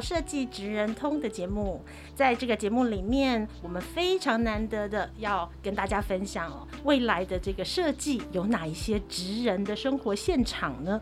设计职人通的节目，在这个节目里面，我们非常难得的要跟大家分享哦，未来的这个设计有哪一些职人的生活现场呢？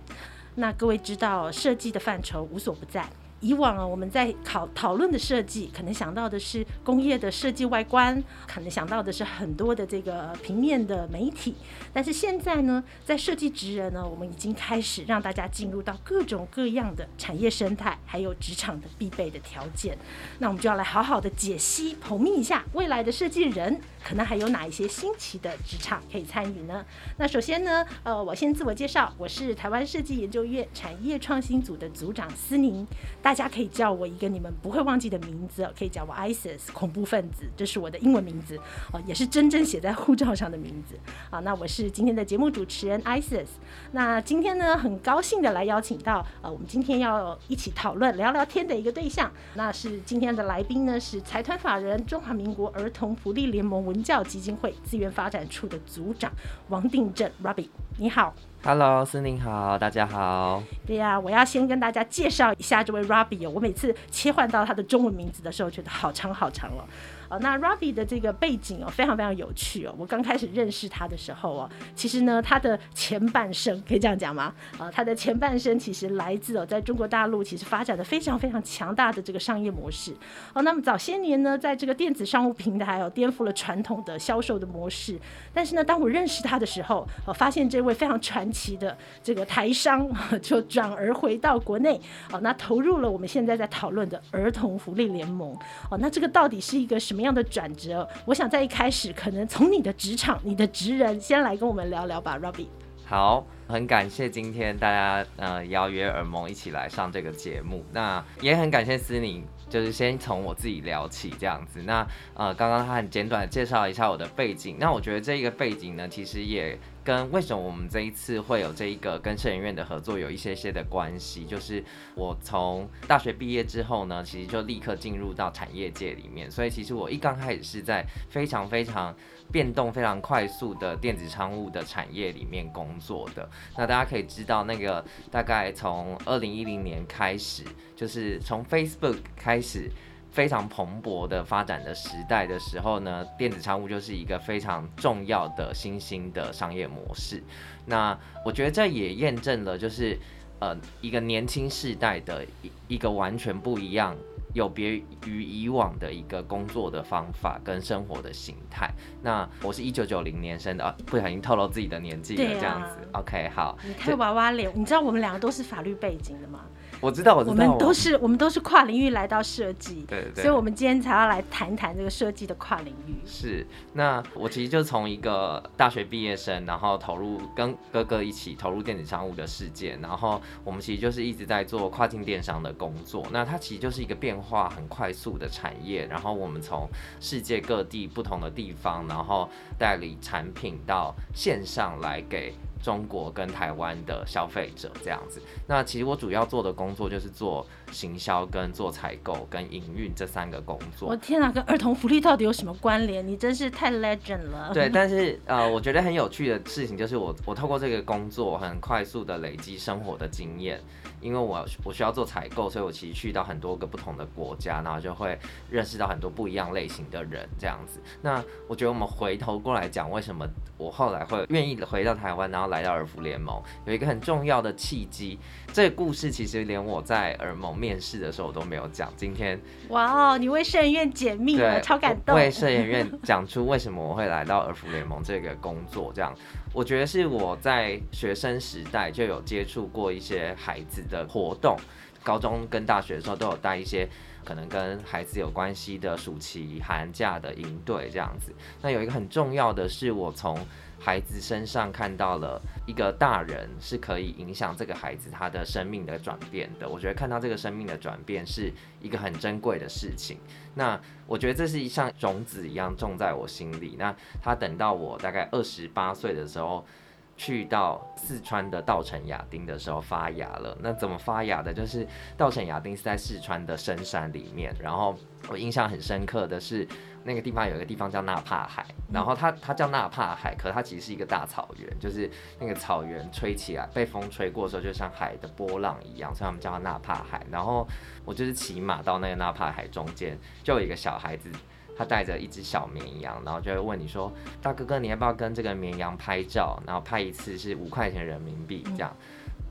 那各位知道，设计的范畴无所不在。以往啊，我们在讨讨论的设计，可能想到的是工业的设计外观，可能想到的是很多的这个平面的媒体。但是现在呢，在设计职人呢，我们已经开始让大家进入到各种各样的产业生态，还有职场的必备的条件。那我们就要来好好的解析、剖析一下未来的设计人可能还有哪一些新奇的职场可以参与呢？那首先呢，呃，我先自我介绍，我是台湾设计研究院产业创新组的组长思宁。大家可以叫我一个你们不会忘记的名字，可以叫我 ISIS 恐怖分子，这是我的英文名字哦，也是真正写在护照上的名字啊。那我是今天的节目主持人 ISIS。那今天呢，很高兴的来邀请到呃，我们今天要一起讨论聊聊天的一个对象，那是今天的来宾呢，是财团法人中华民国儿童福利联盟文教基金会资源发展处的组长王定正 Robbie，你好。Hello，森林好，大家好。对呀、我要先跟大家介绍一下这位 Robbie。我每次切换到他的中文名字的时候，觉得好长好长了。那 Robbie 的这个背景哦，非常非常有趣哦。我刚开始认识他的时候哦，其实呢，他的前半生可以这样讲吗？呃，他的前半生其实来自哦，在中国大陆其实发展的非常非常强大的这个商业模式。哦，那么早些年呢，在这个电子商务平台哦，颠覆了传统的销售的模式。但是呢，当我认识他的时候，我、哦、发现这位非常传奇的这个台商就转而回到国内。哦，那投入了我们现在在讨论的儿童福利联盟。哦，那这个到底是一个什么？什么样的转折？我想在一开始，可能从你的职场、你的职人先来跟我们聊聊吧，Robbie。好，很感谢今天大家呃邀约耳萌一起来上这个节目，那也很感谢思宁，就是先从我自己聊起这样子。那呃，刚刚他很简短的介绍一下我的背景，那我觉得这一个背景呢，其实也。跟为什么我们这一次会有这一个跟摄影院的合作有一些些的关系，就是我从大学毕业之后呢，其实就立刻进入到产业界里面，所以其实我一刚开始是在非常非常变动非常快速的电子商务的产业里面工作的。那大家可以知道，那个大概从二零一零年开始，就是从 Facebook 开始。非常蓬勃的发展的时代的时候呢，电子商务就是一个非常重要的新兴的商业模式。那我觉得这也验证了，就是呃一个年轻世代的一一个完全不一样、有别于以往的一个工作的方法跟生活的形态。那我是一九九零年生的，啊，不小心透露自己的年纪了，这样子。啊、OK，好。你太娃娃脸，你知道我们两个都是法律背景的吗？我知道，我知道，我们都是我们都是跨领域来到设计，对，对，所以我们今天才要来谈谈这个设计的跨领域。是，那我其实就从一个大学毕业生，然后投入跟哥哥一起投入电子商务的世界，然后我们其实就是一直在做跨境电商的工作。那它其实就是一个变化很快速的产业，然后我们从世界各地不同的地方，然后代理产品到线上来给。中国跟台湾的消费者这样子，那其实我主要做的工作就是做行销、跟做采购、跟营运这三个工作。我天哪，跟儿童福利到底有什么关联？你真是太 legend 了。对，但是呃，我觉得很有趣的事情就是我我透过这个工作，很快速的累积生活的经验。因为我我需要做采购，所以我其实去到很多个不同的国家，然后就会认识到很多不一样类型的人这样子。那我觉得我们回头过来讲，为什么我后来会愿意回到台湾，然后来到儿福联盟，有一个很重要的契机。这个故事其实连我在儿盟面试的时候我都没有讲。今天哇哦，你为设研院解密了，超感动。为设研院讲出为什么我会来到儿福联盟这个工作，这样。我觉得是我在学生时代就有接触过一些孩子的活动，高中跟大学的时候都有带一些可能跟孩子有关系的暑期寒假的营队这样子。那有一个很重要的是，我从孩子身上看到了一个大人是可以影响这个孩子他的生命的转变的。我觉得看到这个生命的转变是一个很珍贵的事情。那我觉得这是一像种子一样种在我心里。那他等到我大概二十八岁的时候。去到四川的稻城亚丁的时候发芽了。那怎么发芽的？就是稻城亚丁是在四川的深山里面。然后我印象很深刻的是，那个地方有一个地方叫纳帕海。然后它它叫纳帕海，可它其实是一个大草原，就是那个草原吹起来，被风吹过的时候，就像海的波浪一样，所以他们叫它纳帕海。然后我就是骑马到那个纳帕海中间，就有一个小孩子。他带着一只小绵羊，然后就会问你说：“大哥哥，你要不要跟这个绵羊拍照？然后拍一次是五块钱人民币这样。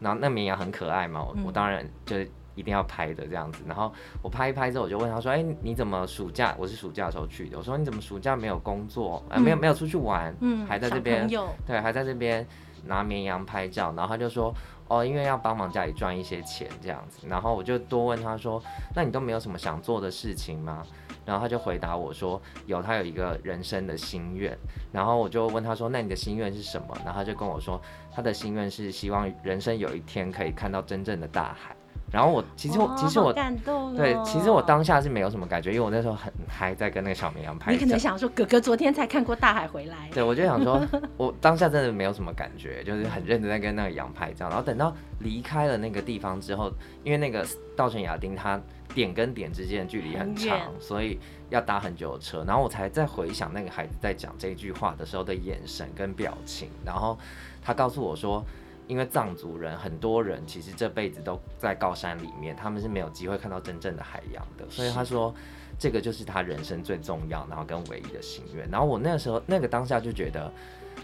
然后那绵羊很可爱嘛，我，我当然就一定要拍的这样子。然后我拍一拍之后，我就问他说：‘哎，你怎么暑假？我是暑假的时候去的。我说你怎么暑假没有工作？呃，没有没有出去玩，嗯还在这边，对，还在这边拿绵羊拍照。’然后他就说：‘哦，因为要帮忙家里赚一些钱这样子。’然后我就多问他说：‘那你都没有什么想做的事情吗？’然后他就回答我说：“有，他有一个人生的心愿。”然后我就问他说：“那你的心愿是什么？”然后他就跟我说：“他的心愿是希望人生有一天可以看到真正的大海。”然后我其实我其实我感动对，其实我当下是没有什么感觉，因为我那时候很嗨，在跟那个小绵羊拍。你可能想说，哥哥昨天才看过大海回来。对，我就想说，我当下真的没有什么感觉，就是很认真在跟那个羊拍照。然后等到离开了那个地方之后，因为那个稻城亚丁它点跟点之间的距离很长，很所以要搭很久的车。然后我才在回想那个孩子在讲这句话的时候的眼神跟表情。然后他告诉我说。因为藏族人很多人其实这辈子都在高山里面，他们是没有机会看到真正的海洋的，所以他说这个就是他人生最重要，然后跟唯一的心愿。然后我那个时候那个当下就觉得，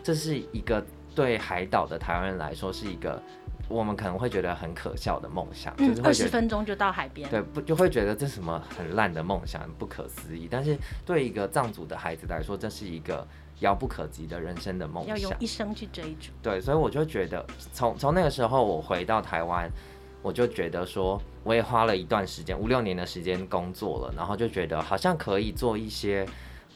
这是一个对海岛的台湾人来说是一个我们可能会觉得很可笑的梦想，就是二十分钟就到海边，对，不就会觉得这是什么很烂的梦想，不可思议。但是对一个藏族的孩子来说，这是一个。遥不可及的人生的梦想，要用一生去追逐。对，所以我就觉得，从从那个时候我回到台湾，我就觉得说，我也花了一段时间，五六年的时间工作了，然后就觉得好像可以做一些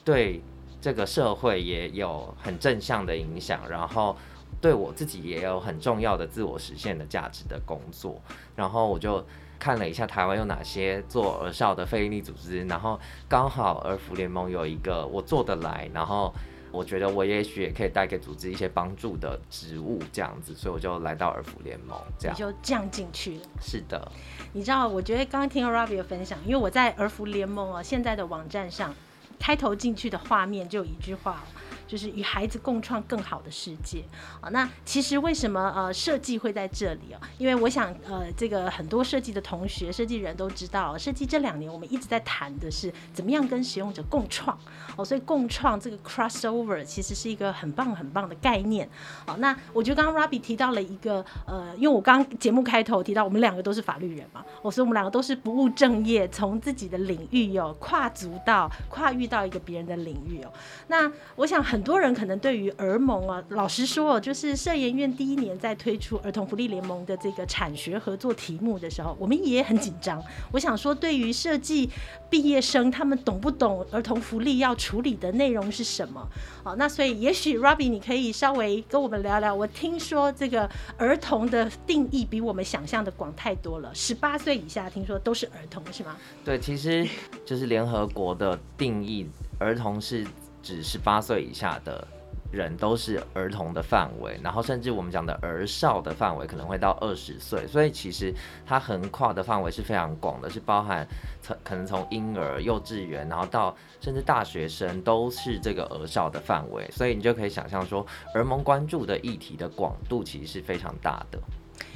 对这个社会也有很正向的影响，然后对我自己也有很重要的自我实现的价值的工作。然后我就看了一下台湾有哪些做儿少的非营利组织，然后刚好儿福联盟有一个我做得来，然后。我觉得我也许也可以带给组织一些帮助的职务，这样子，所以我就来到儿福联盟，这样你就这样进去了。是的，你知道，我觉得刚刚听了 Robbie 的分享，因为我在儿福联盟啊现在的网站上，开头进去的画面就有一句话。就是与孩子共创更好的世界啊！那其实为什么呃设计会在这里哦？因为我想呃这个很多设计的同学、设计人都知道，设计这两年我们一直在谈的是怎么样跟使用者共创哦，所以共创这个 crossover 其实是一个很棒很棒的概念。哦，那我觉得刚刚 Robbie 提到了一个呃，因为我刚节目开头提到我们两个都是法律人嘛，哦，所以我们两个都是不务正业，从自己的领域有跨足到跨域到一个别人的领域哦。那我想很。很多人可能对于儿盟啊，老实说，就是社研院第一年在推出儿童福利联盟的这个产学合作题目的时候，我们也很紧张。我想说，对于设计毕业生，他们懂不懂儿童福利要处理的内容是什么？好，那所以也许 Robbie 你可以稍微跟我们聊聊。我听说这个儿童的定义比我们想象的广太多了，十八岁以下听说都是儿童，是吗？对，其实就是联合国的定义，儿童是。指十八岁以下的人都是儿童的范围，然后甚至我们讲的儿少的范围可能会到二十岁，所以其实它横跨的范围是非常广的，是包含从可能从婴儿、幼稚园，然后到甚至大学生都是这个儿少的范围，所以你就可以想象说，儿盟关注的议题的广度其实是非常大的。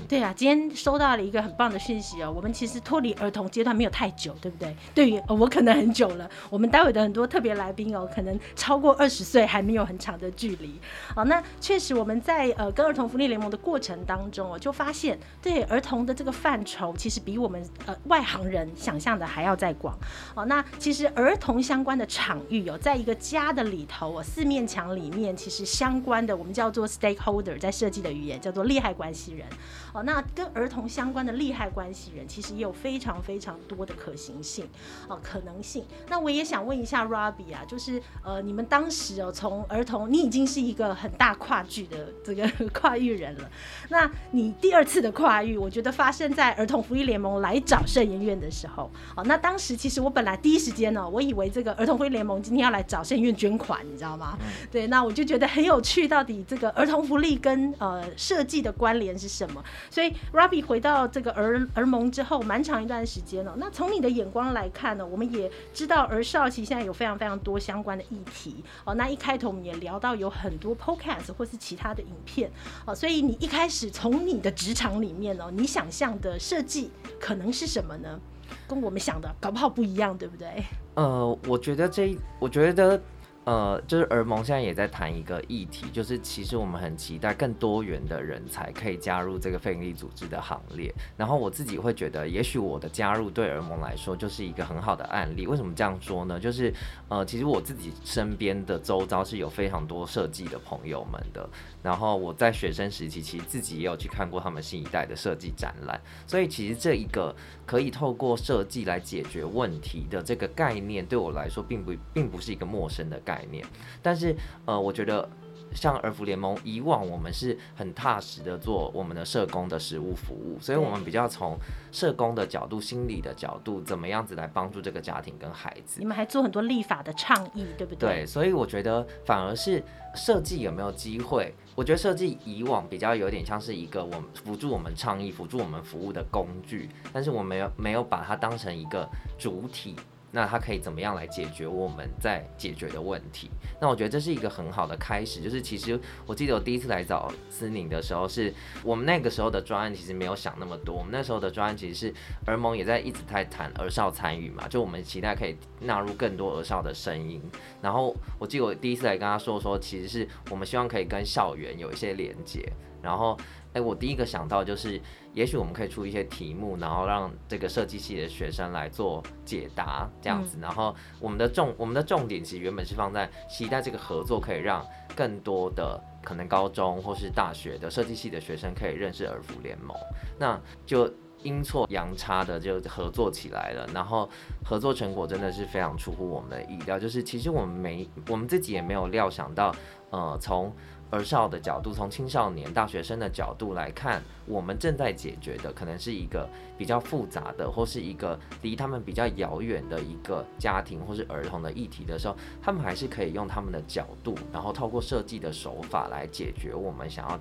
对啊，今天收到了一个很棒的讯息哦。我们其实脱离儿童阶段没有太久，对不对？对于我可能很久了。我们待会的很多特别来宾哦，可能超过二十岁还没有很长的距离。好，那确实我们在呃跟儿童福利联盟的过程当中哦，就发现对儿童的这个范畴其实比我们呃外行人想象的还要再广。好，那其实儿童相关的场域有在一个家的里头哦，四面墙里面其实相关的我们叫做 stakeholder，在设计的语言叫做利害关系人。哦，那跟儿童相关的利害关系人，其实也有非常非常多的可行性哦，可能性。那我也想问一下 Robbie 啊，就是呃，你们当时哦，从儿童，你已经是一个很大跨剧的这个 跨域人了，那你第二次的跨域，我觉得发生在儿童福利联盟来找圣言院的时候。哦，那当时其实我本来第一时间呢，我以为这个儿童福利联盟今天要来找圣言院捐款，你知道吗？嗯、对，那我就觉得很有趣，到底这个儿童福利跟呃设计的关联是什么？所以 rabbi 回到这个儿儿盟之后，蛮长一段时间了。那从你的眼光来看呢，我们也知道儿少其实现在有非常非常多相关的议题。哦，那一开头我们也聊到有很多 Podcast 或是其他的影片。哦，所以你一开始从你的职场里面哦，你想象的设计可能是什么呢？跟我们想的搞不好不一样，对不对？呃，我觉得这，我觉得。呃，就是儿盟现在也在谈一个议题，就是其实我们很期待更多元的人才可以加入这个非营利组织的行列。然后我自己会觉得，也许我的加入对儿盟来说就是一个很好的案例。为什么这样说呢？就是呃，其实我自己身边的周遭是有非常多设计的朋友们的。然后我在学生时期，其实自己也有去看过他们新一代的设计展览。所以其实这一个可以透过设计来解决问题的这个概念，对我来说并不并不是一个陌生的概念。概念，但是呃，我觉得像儿福联盟以往，我们是很踏实的做我们的社工的实务服务，所以我们比较从社工的角度、心理的角度，怎么样子来帮助这个家庭跟孩子。你们还做很多立法的倡议，对不对？对，所以我觉得反而是设计有没有机会？我觉得设计以往比较有点像是一个我们辅助我们倡议、辅助我们服务的工具，但是我没有没有把它当成一个主体。那他可以怎么样来解决我们在解决的问题？那我觉得这是一个很好的开始。就是其实我记得我第一次来找思宁的时候，是我们那个时候的专案其实没有想那么多。我们那时候的专案其实是儿盟也在一直在谈儿少参与嘛，就我们期待可以纳入更多儿少的声音。然后我记得我第一次来跟他说说，其实是我们希望可以跟校园有一些连接。然后。哎，我第一个想到就是，也许我们可以出一些题目，然后让这个设计系的学生来做解答，这样子。然后我们的重我们的重点其实原本是放在期待这个合作可以让更多的可能高中或是大学的设计系的学生可以认识耳福联盟，那就阴错阳差的就合作起来了。然后合作成果真的是非常出乎我们的意料，就是其实我们没我们自己也没有料想到，呃，从儿少的角度，从青少年、大学生的角度来看，我们正在解决的可能是一个比较复杂的，或是一个离他们比较遥远的一个家庭或是儿童的议题的时候，他们还是可以用他们的角度，然后透过设计的手法来解决我们想要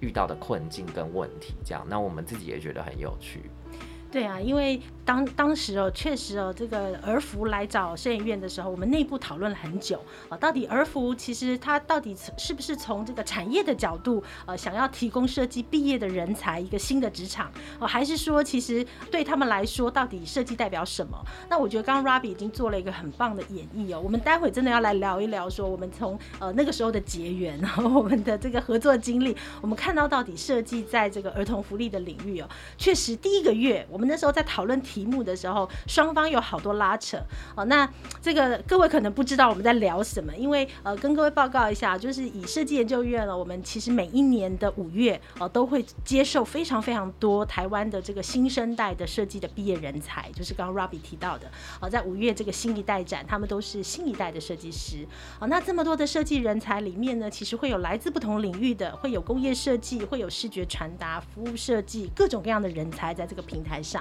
遇到的困境跟问题。这样，那我们自己也觉得很有趣。对啊，因为当当时哦，确实哦，这个儿福来找摄影院的时候，我们内部讨论了很久啊，到底儿福其实它到底是不是从这个产业的角度，呃，想要提供设计毕业的人才一个新的职场，哦，还是说其实对他们来说，到底设计代表什么？那我觉得刚刚 Robbie 已经做了一个很棒的演绎哦，我们待会真的要来聊一聊，说我们从呃那个时候的结缘，然后我们的这个合作经历，我们看到到底设计在这个儿童福利的领域哦，确实第一个月我们。那时候在讨论题目的时候，双方有好多拉扯哦。那这个各位可能不知道我们在聊什么，因为呃，跟各位报告一下，就是以设计研究院呢，我们其实每一年的五月哦，都会接受非常非常多台湾的这个新生代的设计的毕业人才，就是刚刚 Robbie 提到的哦，在五月这个新一代展，他们都是新一代的设计师哦。那这么多的设计人才里面呢，其实会有来自不同领域的，会有工业设计，会有视觉传达、服务设计，各种各样的人才在这个平台上。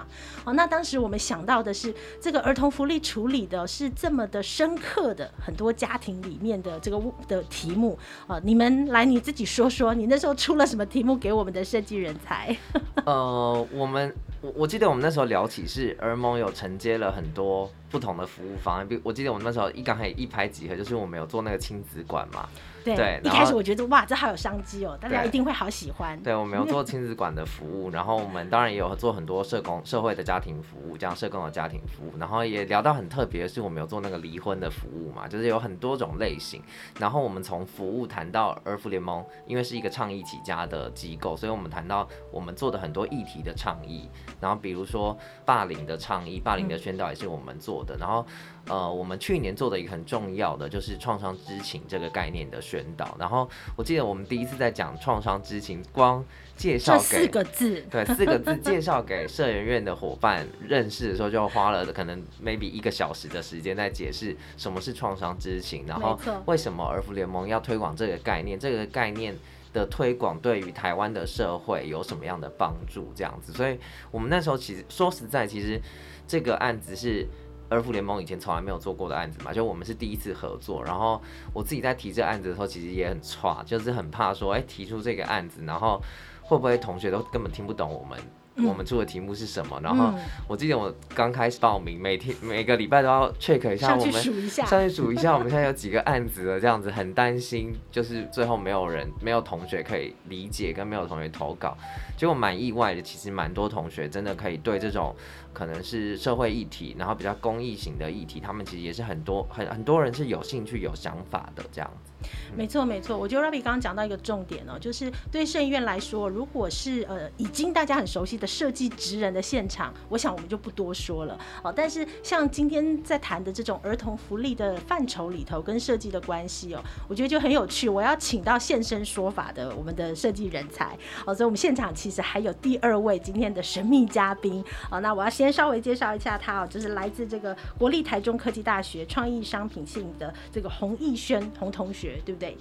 哦，那当时我们想到的是，这个儿童福利处理的是这么的深刻的很多家庭里面的这个的题目啊，你们来你自己说说，你那时候出了什么题目给我们的设计人才？呃，我们我我记得我们那时候聊起是儿盟有承接了很多不同的服务方案，比我记得我们那时候一刚开始一拍即合，就是我们有做那个亲子馆嘛。对，对，一开始我觉得哇，这好有商机哦，大家一定会好喜欢。对，我们有 做亲子馆的服务，然后我们当然也有做很多社工、社会的家庭服务，这样社工的家庭服务，然后也聊到很特别的是，我们有做那个离婚的服务嘛，就是有很多种类型。然后我们从服务谈到儿福联盟，因为是一个倡议起家的机构，所以我们谈到我们做的很多议题的倡议，然后比如说霸凌的倡议、霸凌的宣导也是我们做做的。然后，呃，我们去年做的一个很重要的就是创伤知情这个概念的宣导。然后，我记得我们第一次在讲创伤知情，光介绍给四个字，对，四个字介绍给社员院的伙伴认识的时候，就花了可能 maybe 一个小时的时间在解释什么是创伤知情，然后为什么儿福联盟要推广这个概念，这个概念的推广对于台湾的社会有什么样的帮助？这样子，所以我们那时候其实说实在，其实这个案子是儿福联盟以前从来没有做过的案子嘛，就我们是第一次合作。然后我自己在提这个案子的时候，其实也很差，就是很怕说，哎，提出这个案子，然后。会不会同学都根本听不懂我们？我们出的题目是什么？然后我记得我刚开始报名，每天每个礼拜都要 check 一下我们，上去数一下，上去数一下我们现在有几个案子了，这样子很担心，就是最后没有人、没有同学可以理解，跟没有同学投稿，结果蛮意外的，其实蛮多同学真的可以对这种可能是社会议题，然后比较公益型的议题，他们其实也是很多很很多人是有兴趣、有想法的这样子。没错，没错。我觉得 Robbie 刚刚讲到一个重点哦，就是对社研院来说，如果是呃已经大家很熟悉的设计职人的现场，我想我们就不多说了哦。但是像今天在谈的这种儿童福利的范畴里头跟设计的关系哦，我觉得就很有趣。我要请到现身说法的我们的设计人才哦，所以我们现场其实还有第二位今天的神秘嘉宾哦。那我要先先稍微介绍一下他哦，就是来自这个国立台中科技大学创意商品系的这个洪艺轩洪同学。对不对？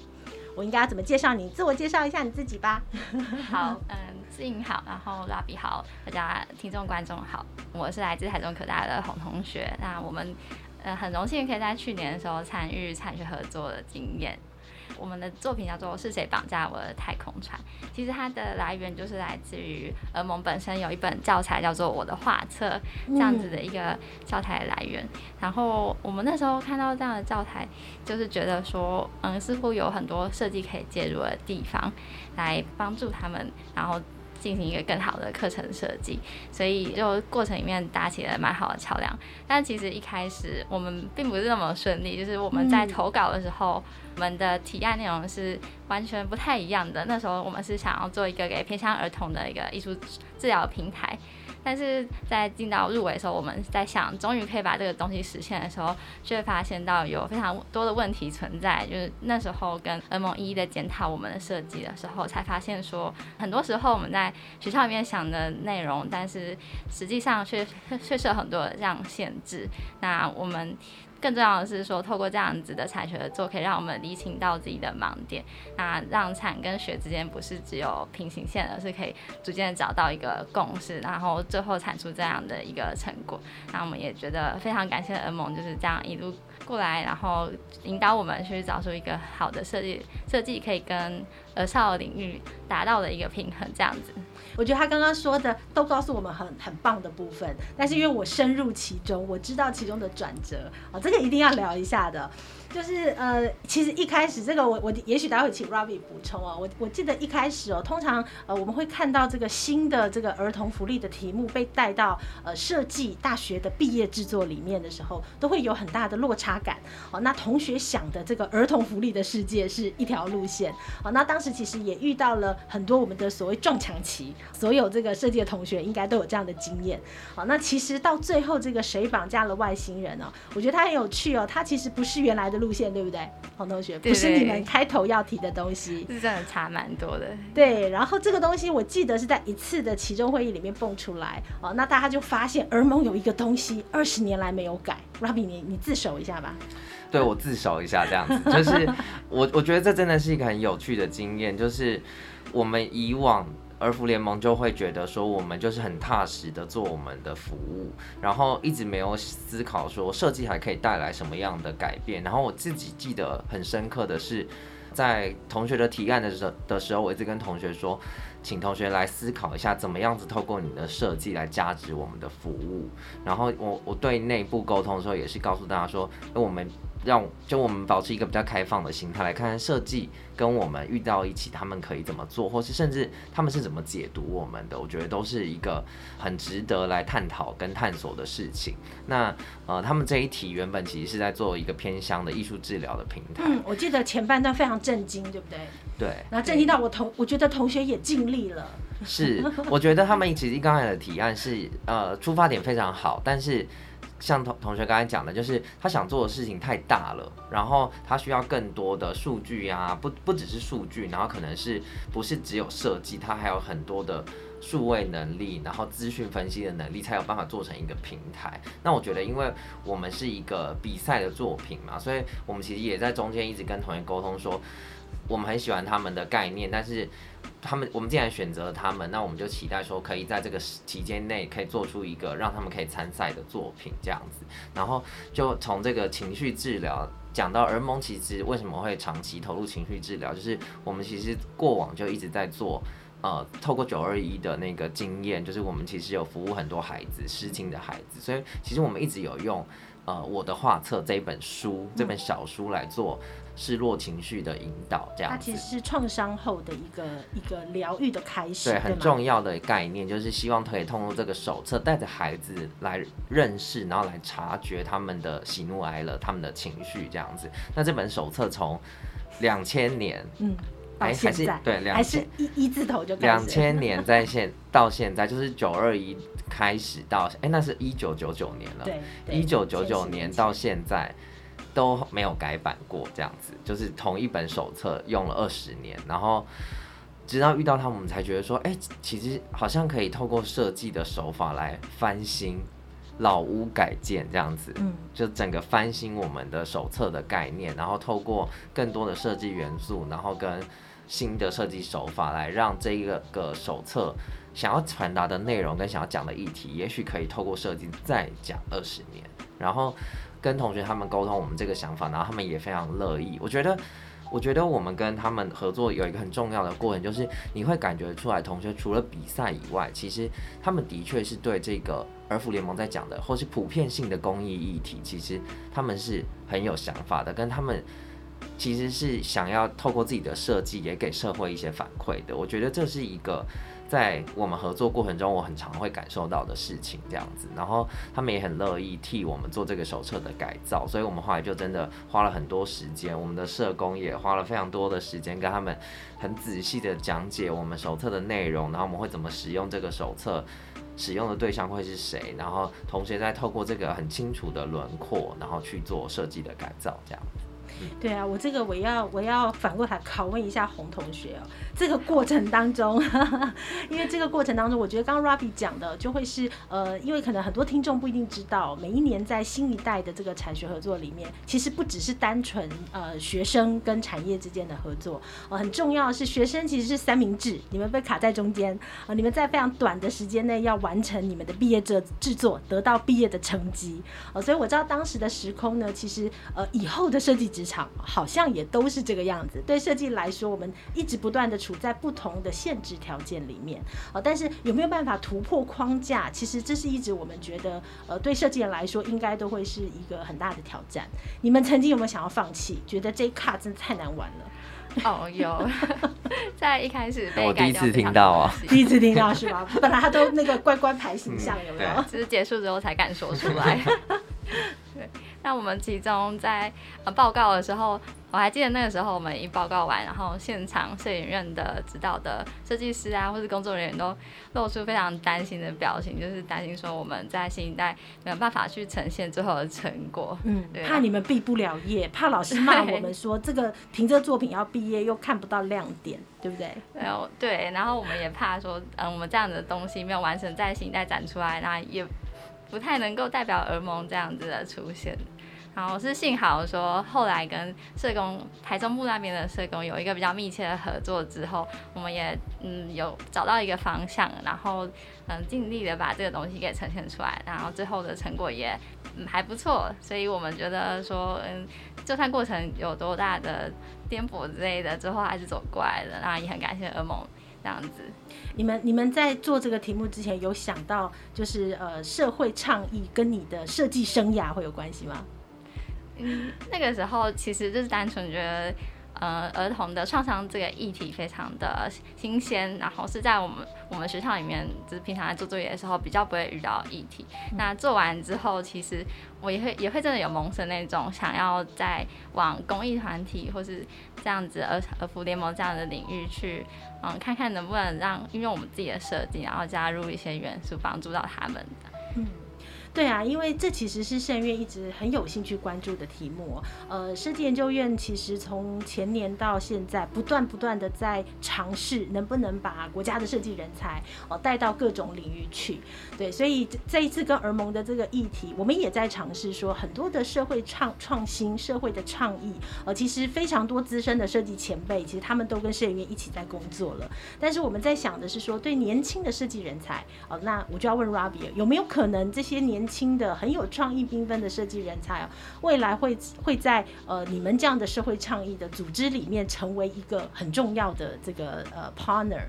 我应该要怎么介绍你？自我介绍一下你自己吧。好，嗯，静好，然后拉比好，大家听众观众好，我是来自台中科大的洪同学。那我们呃很荣幸可以在去年的时候参与产学合作的经验。我们的作品叫做《是谁绑架我的太空船》，其实它的来源就是来自于儿盟本身有一本教材叫做《我的画册》这样子的一个教材的来源。然后我们那时候看到这样的教材，就是觉得说，嗯，似乎有很多设计可以介入的地方，来帮助他们，然后。进行一个更好的课程设计，所以就过程里面搭起了蛮好的桥梁。但其实一开始我们并不是那么顺利，就是我们在投稿的时候，我们的提案内容是完全不太一样的。那时候我们是想要做一个给偏向儿童的一个艺术治疗平台。但是在进到入围的时候，我们在想，终于可以把这个东西实现的时候，却发现到有非常多的问题存在。就是那时候跟 M 一一的检讨我们的设计的时候，才发现说，很多时候我们在学校里面想的内容，但是实际上却却设很多的这样限制。那我们。更重要的是说，透过这样子的产学合作，可以让我们厘清到自己的盲点，那让产跟学之间不是只有平行线，而是可以逐渐找到一个共识，然后最后产出这样的一个成果。那我们也觉得非常感谢儿盟就是这样一路过来，然后引导我们去找出一个好的设计，设计可以跟儿少领域达到的一个平衡，这样子。我觉得他刚刚说的都告诉我们很很棒的部分，但是因为我深入其中，我知道其中的转折啊，这个一定要聊一下的。就是呃，其实一开始这个我我也许待会请 Robbie 补充哦。我我记得一开始哦，通常呃我们会看到这个新的这个儿童福利的题目被带到呃设计大学的毕业制作里面的时候，都会有很大的落差感哦。那同学想的这个儿童福利的世界是一条路线哦。那当时其实也遇到了很多我们的所谓撞墙期，所有这个设计的同学应该都有这样的经验。好，那其实到最后这个谁绑架了外星人哦，我觉得它很有趣哦，它其实不是原来的。路线对不对，黄同学？不是你们开头要提的东西，是真的差蛮多的。对，然后这个东西我记得是在一次的其中会议里面蹦出来，哦，那大家就发现儿盟有一个东西二十年来没有改。Robbie，你你自首一下吧。对，我自首一下，这样子，就是我我觉得这真的是一个很有趣的经验，就是我们以往。儿福联盟就会觉得说，我们就是很踏实的做我们的服务，然后一直没有思考说设计还可以带来什么样的改变。然后我自己记得很深刻的是，在同学的提案的时候的时候，我一直跟同学说，请同学来思考一下，怎么样子透过你的设计来加值我们的服务。然后我我对内部沟通的时候，也是告诉大家说，我们。让就我们保持一个比较开放的心态来看看设计跟我们遇到一起，他们可以怎么做，或是甚至他们是怎么解读我们的，我觉得都是一个很值得来探讨跟探索的事情。那呃，他们这一题原本其实是在做一个偏乡的艺术治疗的平台。嗯，我记得前半段非常震惊，对不对？对。然后震惊到我同，我觉得同学也尽力了。是，我觉得他们其实刚才的提案是呃出发点非常好，但是。像同同学刚才讲的，就是他想做的事情太大了，然后他需要更多的数据啊，不不只是数据，然后可能是不是只有设计，他还有很多的数位能力，然后资讯分析的能力，才有办法做成一个平台。那我觉得，因为我们是一个比赛的作品嘛，所以我们其实也在中间一直跟同学沟通说，我们很喜欢他们的概念，但是。他们，我们既然选择了他们，那我们就期待说，可以在这个期间内，可以做出一个让他们可以参赛的作品，这样子。然后就从这个情绪治疗讲到儿蒙，其实为什么会长期投入情绪治疗，就是我们其实过往就一直在做，呃，透过九二一的那个经验，就是我们其实有服务很多孩子失亲的孩子，所以其实我们一直有用，呃，我的画册这一本书，这本小书来做。失落情绪的引导，这样子。它其实是创伤后的一个一个疗愈的开始。对，很重要的概念就是希望可以通过这个手册，带着孩子来认识，然后来察觉他们的喜怒哀乐，他们的情绪这样子。那这本手册从两千年，嗯，还还是，对，两还是一一字头就两千年在 现到现在就是九二一开始到，哎、欸，那是一九九九年了，对，一九九九年到现在。都没有改版过，这样子就是同一本手册用了二十年，然后直到遇到他们，我们才觉得说，哎、欸，其实好像可以透过设计的手法来翻新老屋改建这样子，嗯，就整个翻新我们的手册的概念，然后透过更多的设计元素，然后跟新的设计手法来让这一个个手册想要传达的内容跟想要讲的议题，也许可以透过设计再讲二十年，然后。跟同学他们沟通我们这个想法，然后他们也非常乐意。我觉得，我觉得我们跟他们合作有一个很重要的过程，就是你会感觉出来，同学除了比赛以外，其实他们的确是对这个儿福联盟在讲的，或是普遍性的公益议题，其实他们是很有想法的，跟他们其实是想要透过自己的设计，也给社会一些反馈的。我觉得这是一个。在我们合作过程中，我很常会感受到的事情，这样子，然后他们也很乐意替我们做这个手册的改造，所以我们后来就真的花了很多时间，我们的社工也花了非常多的时间跟他们很仔细的讲解我们手册的内容，然后我们会怎么使用这个手册，使用的对象会是谁，然后同学再透过这个很清楚的轮廓，然后去做设计的改造，这样。对啊，我这个我要我要反过来拷问一下洪同学哦，这个过程当中，哈哈，因为这个过程当中，我觉得刚刚 Robbie 讲的就会是呃，因为可能很多听众不一定知道，每一年在新一代的这个产学合作里面，其实不只是单纯呃学生跟产业之间的合作，呃，很重要的是学生其实是三明治，你们被卡在中间啊，呃，你们在非常短的时间内要完成你们的毕业制制作，得到毕业的成绩，呃，所以我知道当时的时空呢，其实呃以后的设计职场。好像也都是这个样子。对设计来说，我们一直不断的处在不同的限制条件里面。呃，但是有没有办法突破框架？其实这是一直我们觉得，呃，对设计人来说，应该都会是一个很大的挑战。你们曾经有没有想要放弃？觉得这一卡真的太难玩了？哦，有。在一开始被我第一次听到啊，第一次听到是吗？本来他都那个乖乖牌形象，有没有？只是结束之后才敢说出来。对。那我们其中在呃报告的时候，我还记得那个时候我们一报告完，然后现场摄影院的指导的设计师啊，或是工作人员都露出非常担心的表情，就是担心说我们在新一代没有办法去呈现最后的成果，嗯，对，怕你们毕不了业，怕老师骂我们说这个凭这作品要毕业又看不到亮点，对不对？然后对，然后我们也怕说，嗯，我们这样的东西没有完成在新一代展出来，那也。不太能够代表儿盟这样子的出现，然后是幸好说后来跟社工台中部那边的社工有一个比较密切的合作之后，我们也嗯有找到一个方向，然后嗯尽力的把这个东西给呈现出来，然后最后的成果也嗯还不错，所以我们觉得说嗯就算过程有多大的颠簸之类的，最后还是走过来的，那也很感谢噩梦这样子。你们你们在做这个题目之前有想到，就是呃社会倡议跟你的设计生涯会有关系吗？嗯，那个时候其实就是单纯觉得。呃，儿童的创伤这个议题非常的新鲜，然后是在我们我们学校里面，就是平常在做作业的时候比较不会遇到议题。嗯、那做完之后，其实我也会也会真的有萌生那种想要在往公益团体或是这样子儿儿福联盟这样的领域去，嗯，看看能不能让运用我们自己的设计，然后加入一些元素，帮助到他们的。对啊，因为这其实是圣院一直很有兴趣关注的题目。呃，设计研究院其实从前年到现在，不断不断的在尝试能不能把国家的设计人才哦带到各种领域去。对，所以这一次跟儿盟的这个议题，我们也在尝试说很多的社会创创新、社会的倡议。呃，其实非常多资深的设计前辈，其实他们都跟摄影院一起在工作了。但是我们在想的是说，对年轻的设计人才，哦，那我就要问 Robbie，有没有可能这些年年轻的很有创意缤纷的设计人才，未来会会在呃你们这样的社会倡议的组织里面成为一个很重要的这个呃 partner？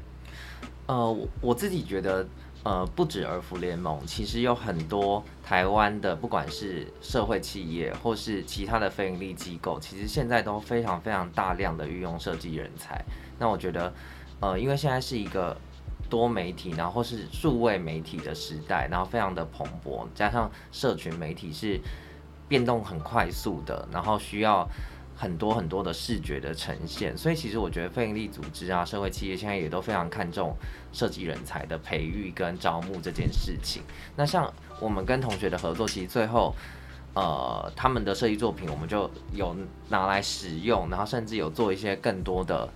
呃，我自己觉得。呃，不止儿福联盟，其实有很多台湾的，不管是社会企业或是其他的非营利机构，其实现在都非常非常大量的运用设计人才。那我觉得，呃，因为现在是一个多媒体，然后是数位媒体的时代，然后非常的蓬勃，加上社群媒体是变动很快速的，然后需要。很多很多的视觉的呈现，所以其实我觉得非营利组织啊、社会企业现在也都非常看重设计人才的培育跟招募这件事情。那像我们跟同学的合作，其实最后，呃，他们的设计作品我们就有拿来使用，然后甚至有做一些更多的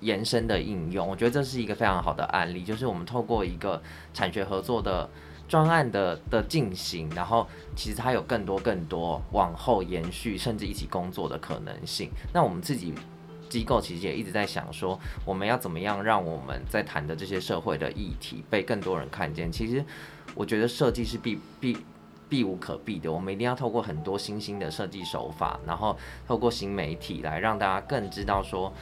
延伸的应用。我觉得这是一个非常好的案例，就是我们透过一个产学合作的。专案的的进行，然后其实它有更多更多往后延续，甚至一起工作的可能性。那我们自己机构其实也一直在想说，我们要怎么样让我们在谈的这些社会的议题被更多人看见。其实我觉得设计是必必避无可避的，我们一定要透过很多新兴的设计手法，然后透过新媒体来让大家更知道说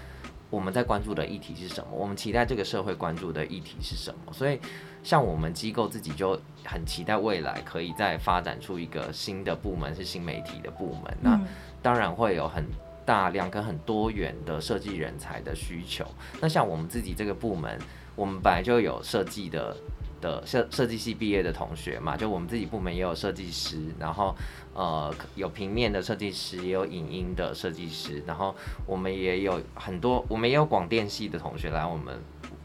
我们在关注的议题是什么，我们期待这个社会关注的议题是什么。所以。像我们机构自己就很期待未来可以再发展出一个新的部门，是新媒体的部门。那当然会有很大量跟很多元的设计人才的需求。那像我们自己这个部门，我们本来就有设计的的设设计系毕业的同学嘛，就我们自己部门也有设计师，然后呃有平面的设计师，也有影音的设计师，然后我们也有很多，我们也有广电系的同学来我们。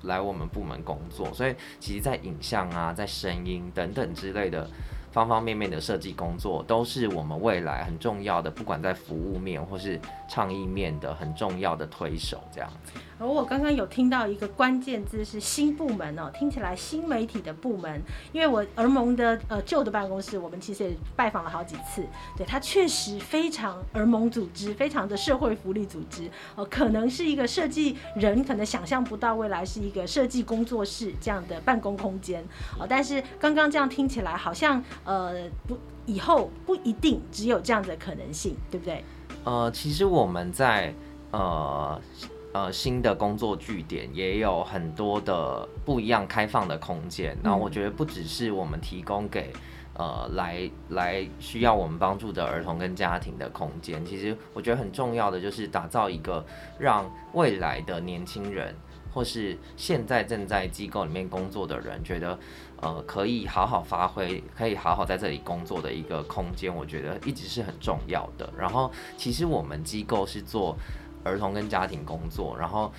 来我们部门工作，所以其实，在影像啊，在声音等等之类的方方面面的设计工作，都是我们未来很重要的，不管在服务面或是倡议面的很重要的推手，这样子。而我刚刚有听到一个关键字是新部门哦，听起来新媒体的部门，因为我儿盟的呃旧的办公室，我们其实也拜访了好几次，对，它确实非常儿盟组织，非常的社会福利组织哦，可能是一个设计人可能想象不到未来是一个设计工作室这样的办公空间哦，但是刚刚这样听起来好像呃不以后不一定只有这样的可能性，对不对？呃，其实我们在呃。呃，新的工作据点也有很多的不一样开放的空间。然后我觉得不只是我们提供给呃来来需要我们帮助的儿童跟家庭的空间，其实我觉得很重要的就是打造一个让未来的年轻人或是现在正在机构里面工作的人觉得呃可以好好发挥，可以好好在这里工作的一个空间。我觉得一直是很重要的。然后其实我们机构是做。儿童跟家庭工作，然后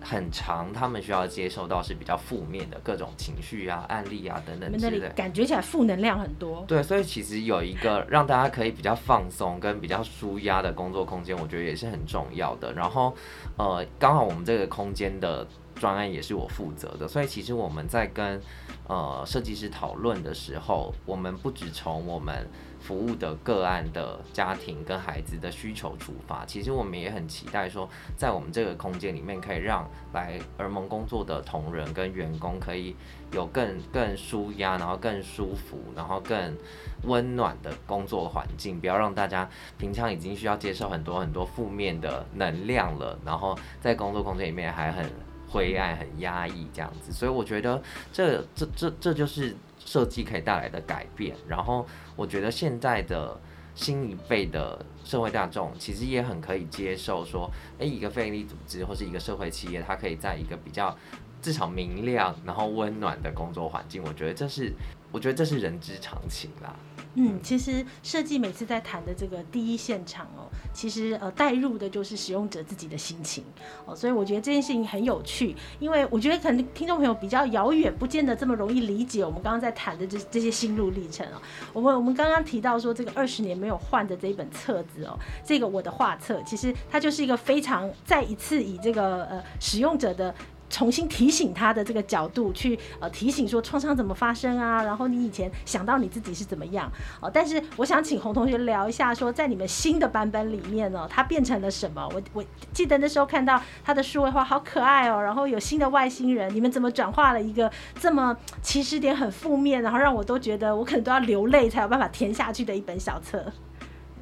很长，他们需要接受到是比较负面的各种情绪啊、案例啊等等之类的，感觉起来负能量很多。对，所以其实有一个让大家可以比较放松跟比较舒压的工作空间，我觉得也是很重要的。然后，呃，刚好我们这个空间的专案也是我负责的，所以其实我们在跟呃设计师讨论的时候，我们不只从我们。服务的个案的家庭跟孩子的需求出发，其实我们也很期待说，在我们这个空间里面，可以让来儿盟工作的同仁跟员工可以有更更舒压，然后更舒服，然后更温暖的工作环境，不要让大家平常已经需要接受很多很多负面的能量了，然后在工作空间里面还很灰暗、很压抑这样子。所以我觉得这这这这就是。设计可以带来的改变，然后我觉得现在的新一辈的社会大众其实也很可以接受说，诶，一个非营利组织或是一个社会企业，它可以在一个比较至少明亮然后温暖的工作环境，我觉得这是我觉得这是人之常情啦。嗯，其实设计每次在谈的这个第一现场哦，其实呃带入的就是使用者自己的心情哦，所以我觉得这件事情很有趣，因为我觉得可能听众朋友比较遥远，不见得这么容易理解我们刚刚在谈的这这些心路历程哦。我们我们刚刚提到说这个二十年没有换的这一本册子哦，这个我的画册，其实它就是一个非常再一次以这个呃使用者的。重新提醒他的这个角度去呃提醒说创伤怎么发生啊，然后你以前想到你自己是怎么样哦，但是我想请洪同学聊一下说，在你们新的版本里面呢，它变成了什么？我我记得那时候看到他的数位化好可爱哦，然后有新的外星人，你们怎么转化了一个这么起始点很负面，然后让我都觉得我可能都要流泪才有办法填下去的一本小册？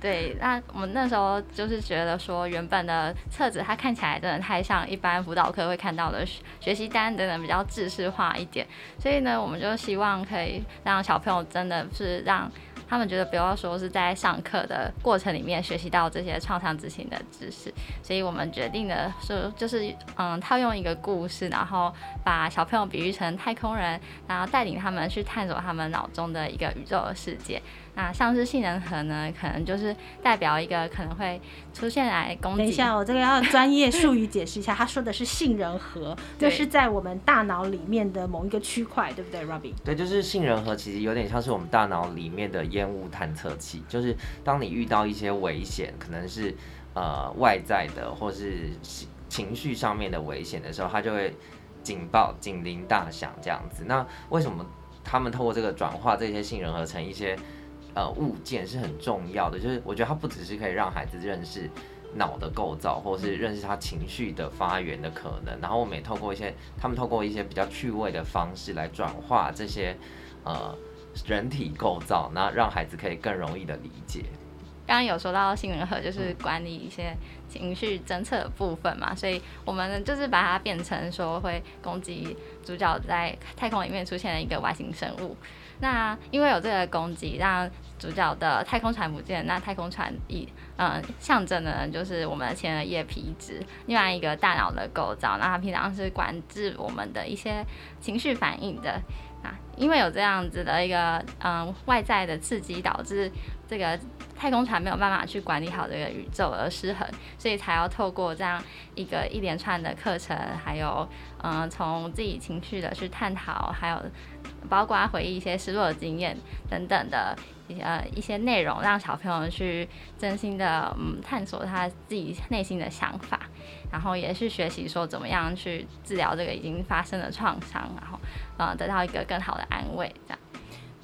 对，那我们那时候就是觉得说，原本的册子它看起来真的太像一般辅导课会看到的学习单等等，比较制式化一点，所以呢，我们就希望可以让小朋友真的是让。他们觉得不要说是在上课的过程里面学习到这些创伤知情的知识，所以我们决定的是，就是嗯，套用一个故事，然后把小朋友比喻成太空人，然后带领他们去探索他们脑中的一个宇宙的世界。那像是杏仁核呢，可能就是代表一个可能会出现来攻击。等一下，我这个要专业术语解释一下，他说的是杏仁核，就是在我们大脑里面的某一个区块，对不对，Robbie？对，就是杏仁核，其实有点像是我们大脑里面的。烟雾探测器，就是当你遇到一些危险，可能是呃外在的，或是情绪上面的危险的时候，它就会警报、警铃大响这样子。那为什么他们透过这个转化这些杏仁核成一些呃物件是很重要的？就是我觉得它不只是可以让孩子认识脑的构造，或是认识他情绪的发源的可能，然后我们也透过一些他们透过一些比较趣味的方式来转化这些呃。人体构造，那让孩子可以更容易的理解。刚刚有说到杏仁核就是管理一些情绪侦测的部分嘛，所以我们就是把它变成说会攻击主角在太空里面出现的一个外星生物。那因为有这个攻击，让主角的太空船不见，那太空船以嗯象征的就是我们前额叶皮质，另外一个大脑的构造，那它平常是管制我们的一些情绪反应的。因为有这样子的一个嗯外在的刺激，导致这个太空船没有办法去管理好这个宇宙而失衡，所以才要透过这样一个一连串的课程，还有嗯从自己情绪的去探讨，还有包括回忆一些失落的经验等等的呃一些内容，让小朋友去真心的嗯探索他自己内心的想法。然后也是学习说怎么样去治疗这个已经发生的创伤，然后呃得到一个更好的安慰，这样。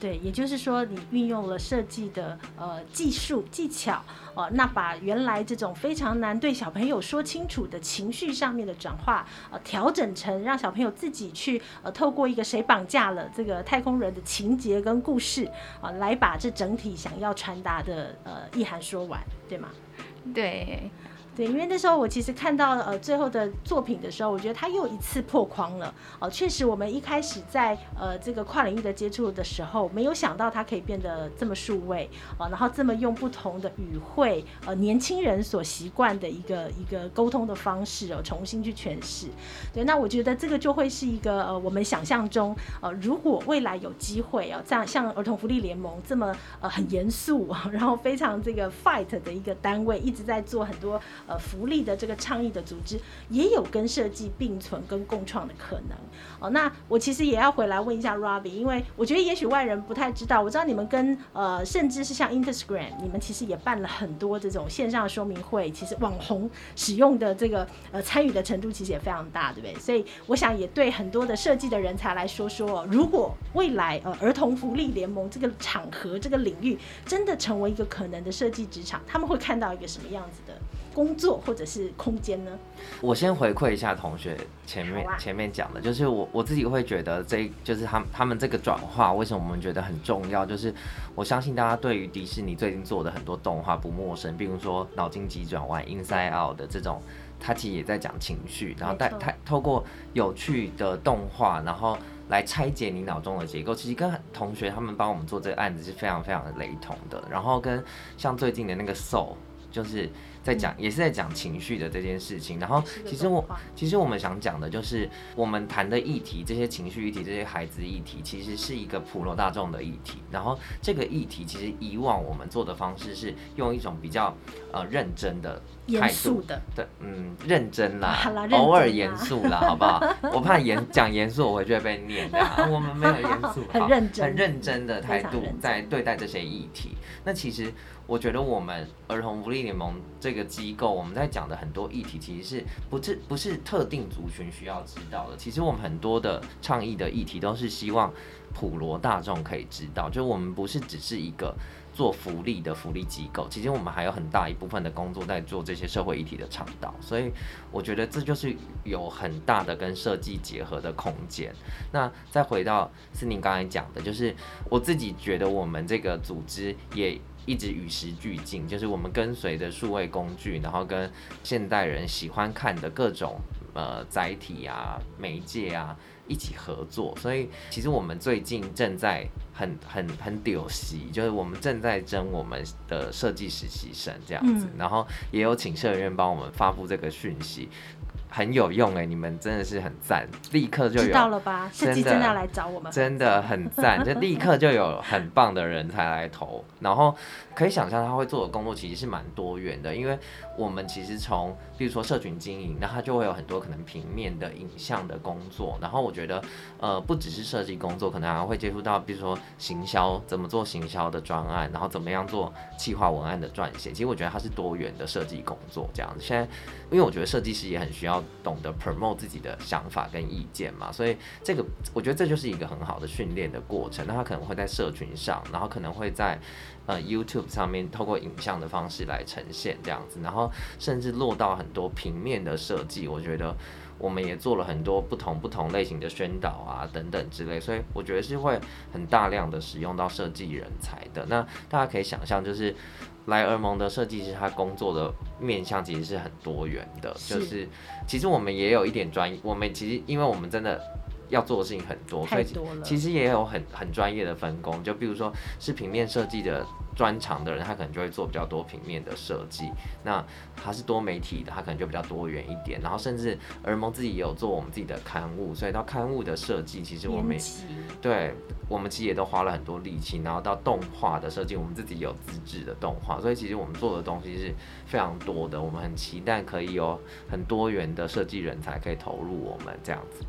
对，也就是说你运用了设计的呃技术技巧，呃，那把原来这种非常难对小朋友说清楚的情绪上面的转化，呃，调整成让小朋友自己去呃透过一个谁绑架了这个太空人的情节跟故事，啊，呃，来把这整体想要传达的呃意涵说完，对吗？对。对，因为那时候我其实看到呃最后的作品的时候，我觉得他又一次破框了哦。确实，我们一开始在呃这个跨领域的接触的时候，没有想到他可以变得这么数位哦，然后这么用不同的语汇，呃年轻人所习惯的一个一个沟通的方式哦，重新去诠释。对，那我觉得这个就会是一个呃我们想象中呃如果未来有机会啊，这样像儿童福利联盟这么呃很严肃，然后非常这个 fight 的一个单位，一直在做很多。福利的这个倡议的组织也有跟设计并存跟共创的可能哦。那我其实也要回来问一下 Robbie，因为我觉得也许外人不太知道。我知道你们跟呃，甚至是像 Instagram，你们其实也办了很多这种线上说明会，其实网红使用的这个呃参与的程度其实也非常大，对不对？所以我想也对很多的设计的人才来说说，如果未来呃儿童福利联盟这个场合这个领域真的成为一个可能的设计职场，他们会看到一个什么样子的？工作或者是空间呢？我先回馈一下同学前面、啊、前面讲的，就是我我自己会觉得这就是他们他们这个转化，为什么我们觉得很重要？就是我相信大家对于迪士尼最近做的很多动画不陌生，比如说脑筋急转弯、Inside Out 的这种，他其实也在讲情绪，然后带他透过有趣的动画，然后来拆解你脑中的结构。其实跟同学他们帮我们做这个案子是非常非常的雷同的。然后跟像最近的那个 Soul，就是。在讲，也是在讲情绪的这件事情。然后其实我其实我们想讲的就是我们谈的议题，这些情绪议题，这些孩子议题，其实是一个普罗大众的议题。然后这个议题其实以往我们做的方式是用一种比较呃认真的态度的，对，嗯，认真啦，偶尔严肃啦，好不好？我怕严讲严肃，我回去会被念的。我们没有严肃，很认真，很认真的态度在对待这些议题。那其实我觉得我们儿童福利联盟这个机构，我们在讲的很多议题，其实是不是不是特定族群需要知道的？其实我们很多的倡议的议题，都是希望普罗大众可以知道，就我们不是只是一个。做福利的福利机构，其实我们还有很大一部分的工作在做这些社会议题的倡导，所以我觉得这就是有很大的跟设计结合的空间。那再回到是您刚才讲的，就是我自己觉得我们这个组织也一直与时俱进，就是我们跟随着数位工具，然后跟现代人喜欢看的各种呃载体啊、媒介啊。一起合作，所以其实我们最近正在很很很丢戏，就是我们正在争我们的设计实习生这样子，嗯、然后也有请社员帮我们发布这个讯息。很有用哎、欸，你们真的是很赞，立刻就有知道了吧？设计真的要来找我们，真的很赞，就立刻就有很棒的人才来投。然后可以想象他会做的工作其实是蛮多元的，因为我们其实从比如说社群经营，那他就会有很多可能平面的影像的工作。然后我觉得呃不只是设计工作，可能还会接触到比如说行销，怎么做行销的专案，然后怎么样做企划文案的撰写。其实我觉得它是多元的设计工作这样子。现在因为我觉得设计师也很需要。懂得 promote 自己的想法跟意见嘛，所以这个我觉得这就是一个很好的训练的过程。那他可能会在社群上，然后可能会在呃 YouTube 上面透过影像的方式来呈现这样子，然后甚至落到很多平面的设计。我觉得我们也做了很多不同不同类型的宣导啊等等之类，所以我觉得是会很大量的使用到设计人才的。那大家可以想象就是。莱尔蒙的设计师，他工作的面向其实是很多元的，是就是其实我们也有一点专业，我们其实因为我们真的要做的事情很多，所以其实也有很很专业的分工，就比如说是平面设计的。专长的人，他可能就会做比较多平面的设计。那他是多媒体的，他可能就比较多元一点。然后甚至儿蒙自己也有做我们自己的刊物，所以到刊物的设计，其实我们对，我们其实也都花了很多力气。然后到动画的设计，我们自己有自制的动画，所以其实我们做的东西是非常多的。我们很期待可以有很多元的设计人才可以投入我们这样子。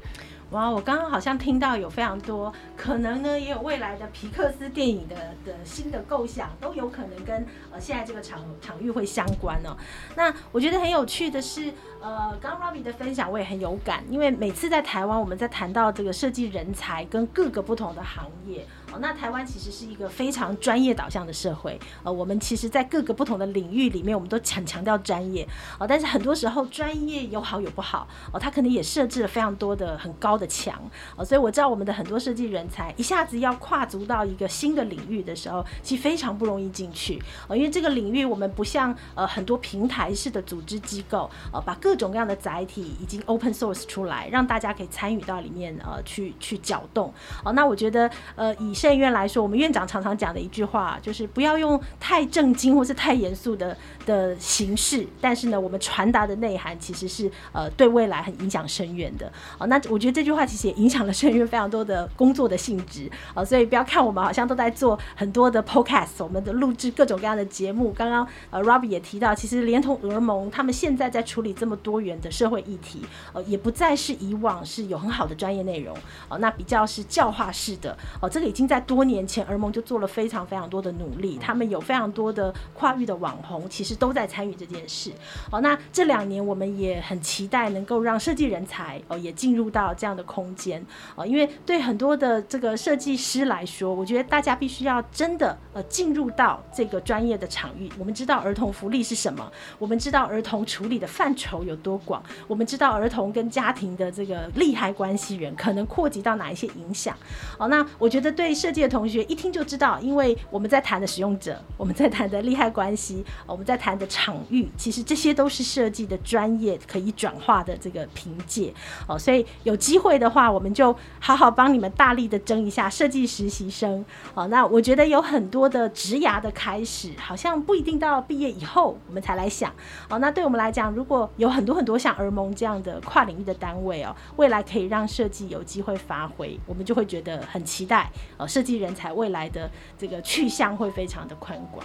哇，我刚刚好像听到有非常多，可能呢也有未来的皮克斯电影的的新的构想，都有可能跟呃现在这个场场域会相关哦。那我觉得很有趣的是，呃，刚 Robbie 的分享我也很有感，因为每次在台湾我们在谈到这个设计人才跟各个不同的行业。那台湾其实是一个非常专业导向的社会，呃，我们其实，在各个不同的领域里面，我们都强强调专业，哦，但是很多时候专业有好有不好，哦，他可能也设置了非常多的很高的墙，哦，所以我知道我们的很多设计人才一下子要跨足到一个新的领域的时候，其实非常不容易进去，哦，因为这个领域我们不像呃很多平台式的组织机构，呃，把各种各样的载体已经 open source 出来，让大家可以参与到里面，呃，去去搅动，哦，那我觉得，呃，以圣院来说，我们院长常常讲的一句话就是不要用太正经或是太严肃的的形式，但是呢，我们传达的内涵其实是呃对未来很影响深远的。哦，那我觉得这句话其实也影响了圣院非常多的工作的性质。哦，所以不要看我们好像都在做很多的 podcast，我们的录制各种各样的节目。刚刚呃 Robbie 也提到，其实连同俄盟他们现在在处理这么多元的社会议题，呃，也不再是以往是有很好的专业内容。哦，那比较是教化式的。哦，这个已经在多年前儿盟就做了非常非常多的努力，他们有非常多的跨域的网红，其实都在参与这件事。哦，那这两年我们也很期待能够让设计人才哦也进入到这样的空间哦，因为对很多的这个设计师来说，我觉得大家必须要真的呃进入到这个专业的场域。我们知道儿童福利是什么，我们知道儿童处理的范畴有多广，我们知道儿童跟家庭的这个利害关系人可能扩及到哪一些影响。哦，那我觉得对。设计的同学一听就知道，因为我们在谈的使用者，我们在谈的利害关系，我们在谈的场域，其实这些都是设计的专业可以转化的这个凭借哦。所以有机会的话，我们就好好帮你们大力的争一下设计实习生哦。那我觉得有很多的职涯的开始，好像不一定到毕业以后我们才来想哦。那对我们来讲，如果有很多很多像儿盟这样的跨领域的单位哦，未来可以让设计有机会发挥，我们就会觉得很期待哦。设计人才未来的这个去向会非常的宽广。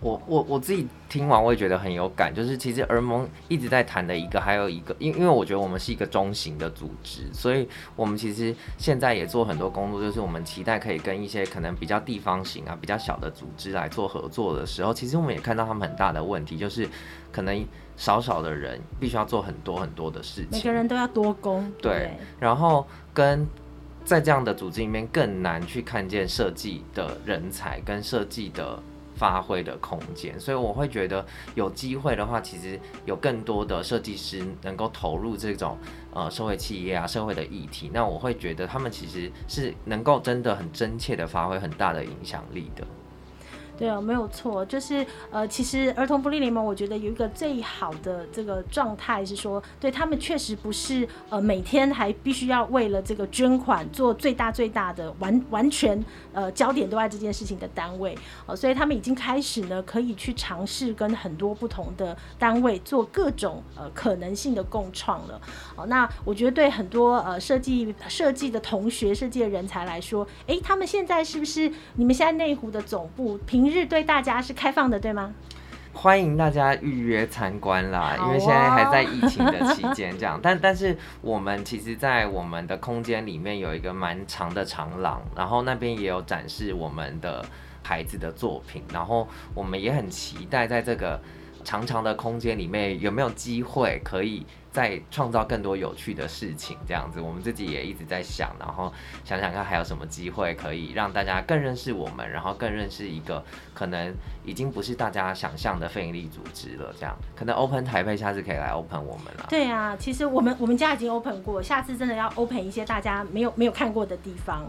我我我自己听完我也觉得很有感，就是其实儿盟一直在谈的一个，还有一个，因因为我觉得我们是一个中型的组织，所以我们其实现在也做很多工作，就是我们期待可以跟一些可能比较地方型啊、比较小的组织来做合作的时候，其实我们也看到他们很大的问题，就是可能少少的人必须要做很多很多的事情，每个人都要多工，对，对，然后跟。在这样的组织里面，更难去看见设计的人才跟设计的发挥的空间，所以我会觉得有机会的话，其实有更多的设计师能够投入这种呃社会企业啊、社会的议题，那我会觉得他们其实是能够真的很真切的发挥很大的影响力的。对啊，没有错，就是呃，其实儿童福利联盟，我觉得有一个最好的这个状态是说，对他们确实不是呃每天还必须要为了这个捐款做最大最大的完完全呃焦点都在这件事情的单位、呃，所以他们已经开始呢可以去尝试跟很多不同的单位做各种呃可能性的共创了。哦、那我觉得对很多呃设计设计的同学、设计的人才来说，诶，他们现在是不是你们现在内湖的总部平日对大家是开放的，对吗？欢迎大家预约参观啦，因为现在还在疫情的期间，这样。但但是我们其实，在我们的空间里面有一个蛮长的长廊，然后那边也有展示我们的孩子的作品，然后我们也很期待在这个长长的空间里面有没有机会可以。在创造更多有趣的事情，这样子，我们自己也一直在想，然后想想看还有什么机会可以让大家更认识我们，然后更认识一个可能已经不是大家想象的非营利组织了。这样，可能 Open 台北下次可以来 Open 我们了。对啊，其实我们我们家已经 Open 过，下次真的要 Open 一些大家没有没有看过的地方。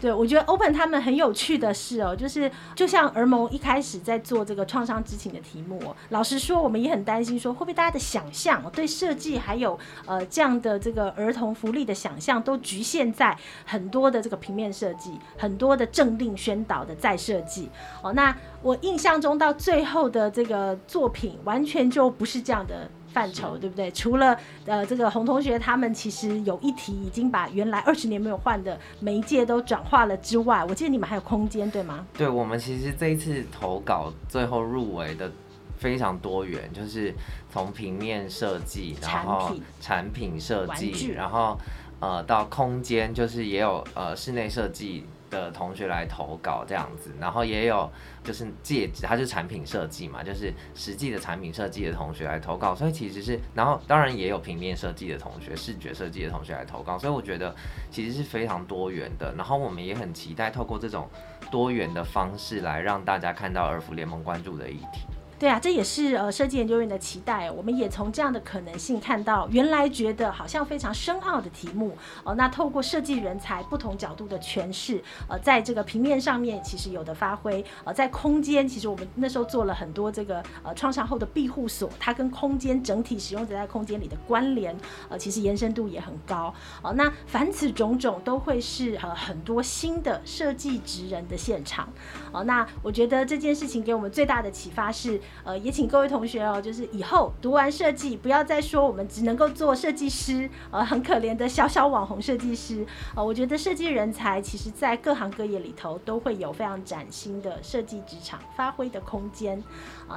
对，我觉得 Open 他们很有趣的是哦，就是就像儿盟一开始在做这个创伤知情的题目，老实说，我们也很担心说会不会大家的想象对设计。还有呃这样的这个儿童福利的想象，都局限在很多的这个平面设计，很多的政令宣导的再设计哦。那我印象中到最后的这个作品，完全就不是这样的范畴，对不对？除了呃这个洪同学他们其实有一题已经把原来二十年没有换的媒介都转化了之外，我记得你们还有空间，对吗？对，我们其实这一次投稿最后入围的。非常多元，就是从平面设计，然后产品设计，然后呃到空间，就是也有呃室内设计的同学来投稿这样子，然后也有就是戒指，它是产品设计嘛，就是实际的产品设计的同学来投稿，所以其实是，然后当然也有平面设计的同学、视觉设计的同学来投稿，所以我觉得其实是非常多元的，然后我们也很期待透过这种多元的方式来让大家看到儿福联盟关注的议题。对啊，这也是呃设计研究院的期待。我们也从这样的可能性看到，原来觉得好像非常深奥的题目哦、呃，那透过设计人才不同角度的诠释，呃，在这个平面上面其实有的发挥，呃，在空间其实我们那时候做了很多这个呃创伤后的庇护所，它跟空间整体使用者在空间里的关联，呃，其实延伸度也很高哦、呃。那凡此种种都会是呃很多新的设计职人的现场哦、呃。那我觉得这件事情给我们最大的启发是。呃，也请各位同学哦，就是以后读完设计，不要再说我们只能够做设计师，呃，很可怜的小小网红设计师。呃，我觉得设计人才其实在各行各业里头都会有非常崭新的设计职场发挥的空间。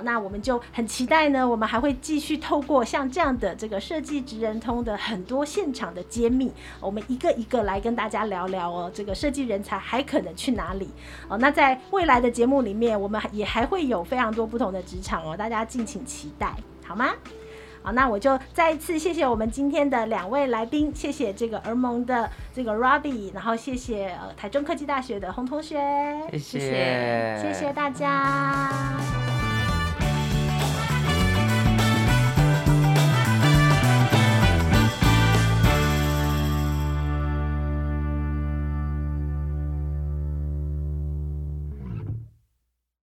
那我们就很期待呢，我们还会继续透过像这样的这个设计职人通的很多现场的揭秘，我们一个一个来跟大家聊聊哦，这个设计人才还可能去哪里？哦、呃，那在未来的节目里面，我们也还会有非常多不同的职场哦，大家敬请期待，好吗？好，那我就再一次谢谢我们今天的两位来宾，谢谢这个儿盟的这个 Robbie，然后谢谢呃台中科技大学的洪同学，谢谢，谢谢，谢谢大家。